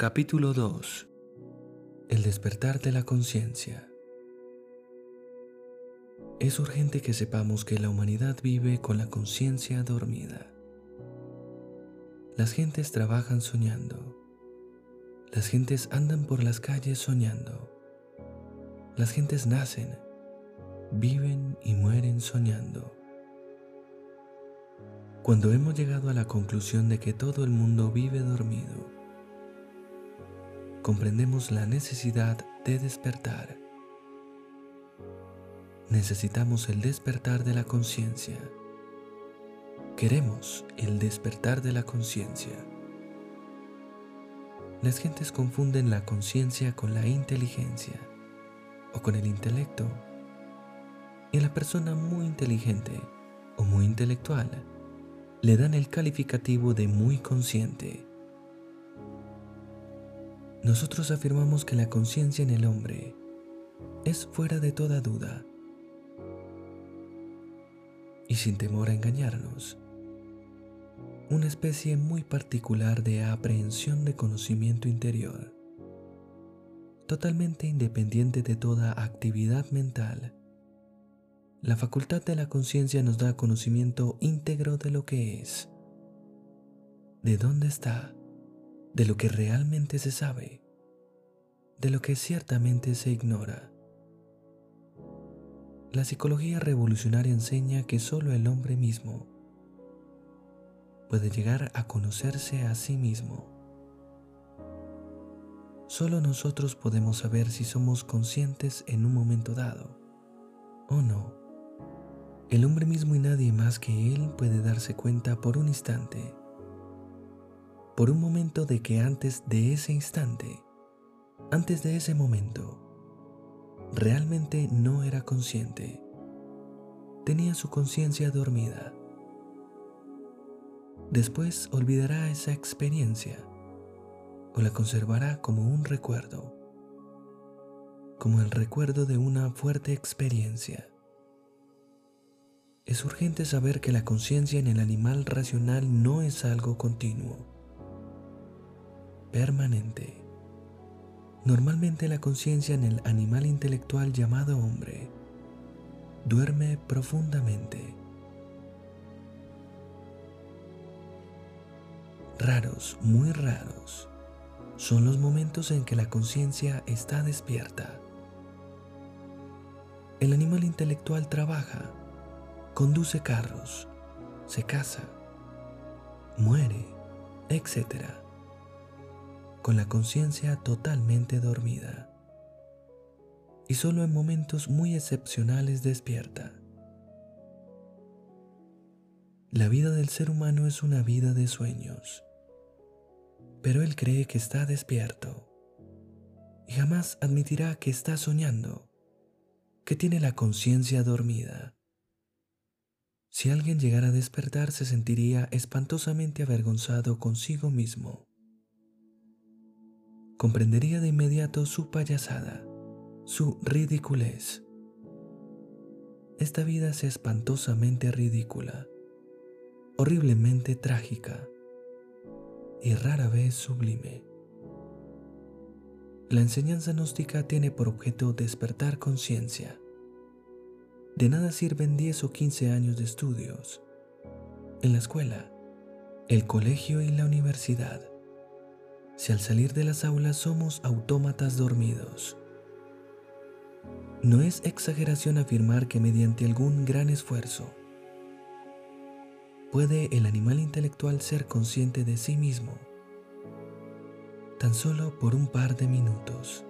Capítulo 2 El despertar de la conciencia Es urgente que sepamos que la humanidad vive con la conciencia dormida. Las gentes trabajan soñando. Las gentes andan por las calles soñando. Las gentes nacen, viven y mueren soñando. Cuando hemos llegado a la conclusión de que todo el mundo vive dormido, comprendemos la necesidad de despertar. Necesitamos el despertar de la conciencia. Queremos el despertar de la conciencia. Las gentes confunden la conciencia con la inteligencia o con el intelecto. Y a la persona muy inteligente o muy intelectual le dan el calificativo de muy consciente. Nosotros afirmamos que la conciencia en el hombre es fuera de toda duda. Y sin temor a engañarnos, una especie muy particular de aprehensión de conocimiento interior, totalmente independiente de toda actividad mental la facultad de la conciencia nos da conocimiento íntegro de lo que es, de dónde está, de lo que realmente se sabe, de lo que ciertamente se ignora. La psicología revolucionaria enseña que solo el hombre mismo puede llegar a conocerse a sí mismo. Solo nosotros podemos saber si somos conscientes en un momento dado o no. El hombre mismo y nadie más que él puede darse cuenta por un instante, por un momento de que antes de ese instante, antes de ese momento, realmente no era consciente. Tenía su conciencia dormida. Después olvidará esa experiencia o la conservará como un recuerdo, como el recuerdo de una fuerte experiencia. Es urgente saber que la conciencia en el animal racional no es algo continuo, permanente. Normalmente la conciencia en el animal intelectual llamado hombre duerme profundamente. Raros, muy raros, son los momentos en que la conciencia está despierta. El animal intelectual trabaja conduce carros, se casa, muere, etc. Con la conciencia totalmente dormida. Y solo en momentos muy excepcionales despierta. La vida del ser humano es una vida de sueños, pero él cree que está despierto y jamás admitirá que está soñando, que tiene la conciencia dormida. Si alguien llegara a despertar se sentiría espantosamente avergonzado consigo mismo. Comprendería de inmediato su payasada, su ridiculez. Esta vida es espantosamente ridícula, horriblemente trágica y rara vez sublime. La enseñanza gnóstica tiene por objeto despertar conciencia de nada sirven 10 o 15 años de estudios en la escuela, el colegio y la universidad si al salir de las aulas somos autómatas dormidos. No es exageración afirmar que mediante algún gran esfuerzo puede el animal intelectual ser consciente de sí mismo, tan solo por un par de minutos.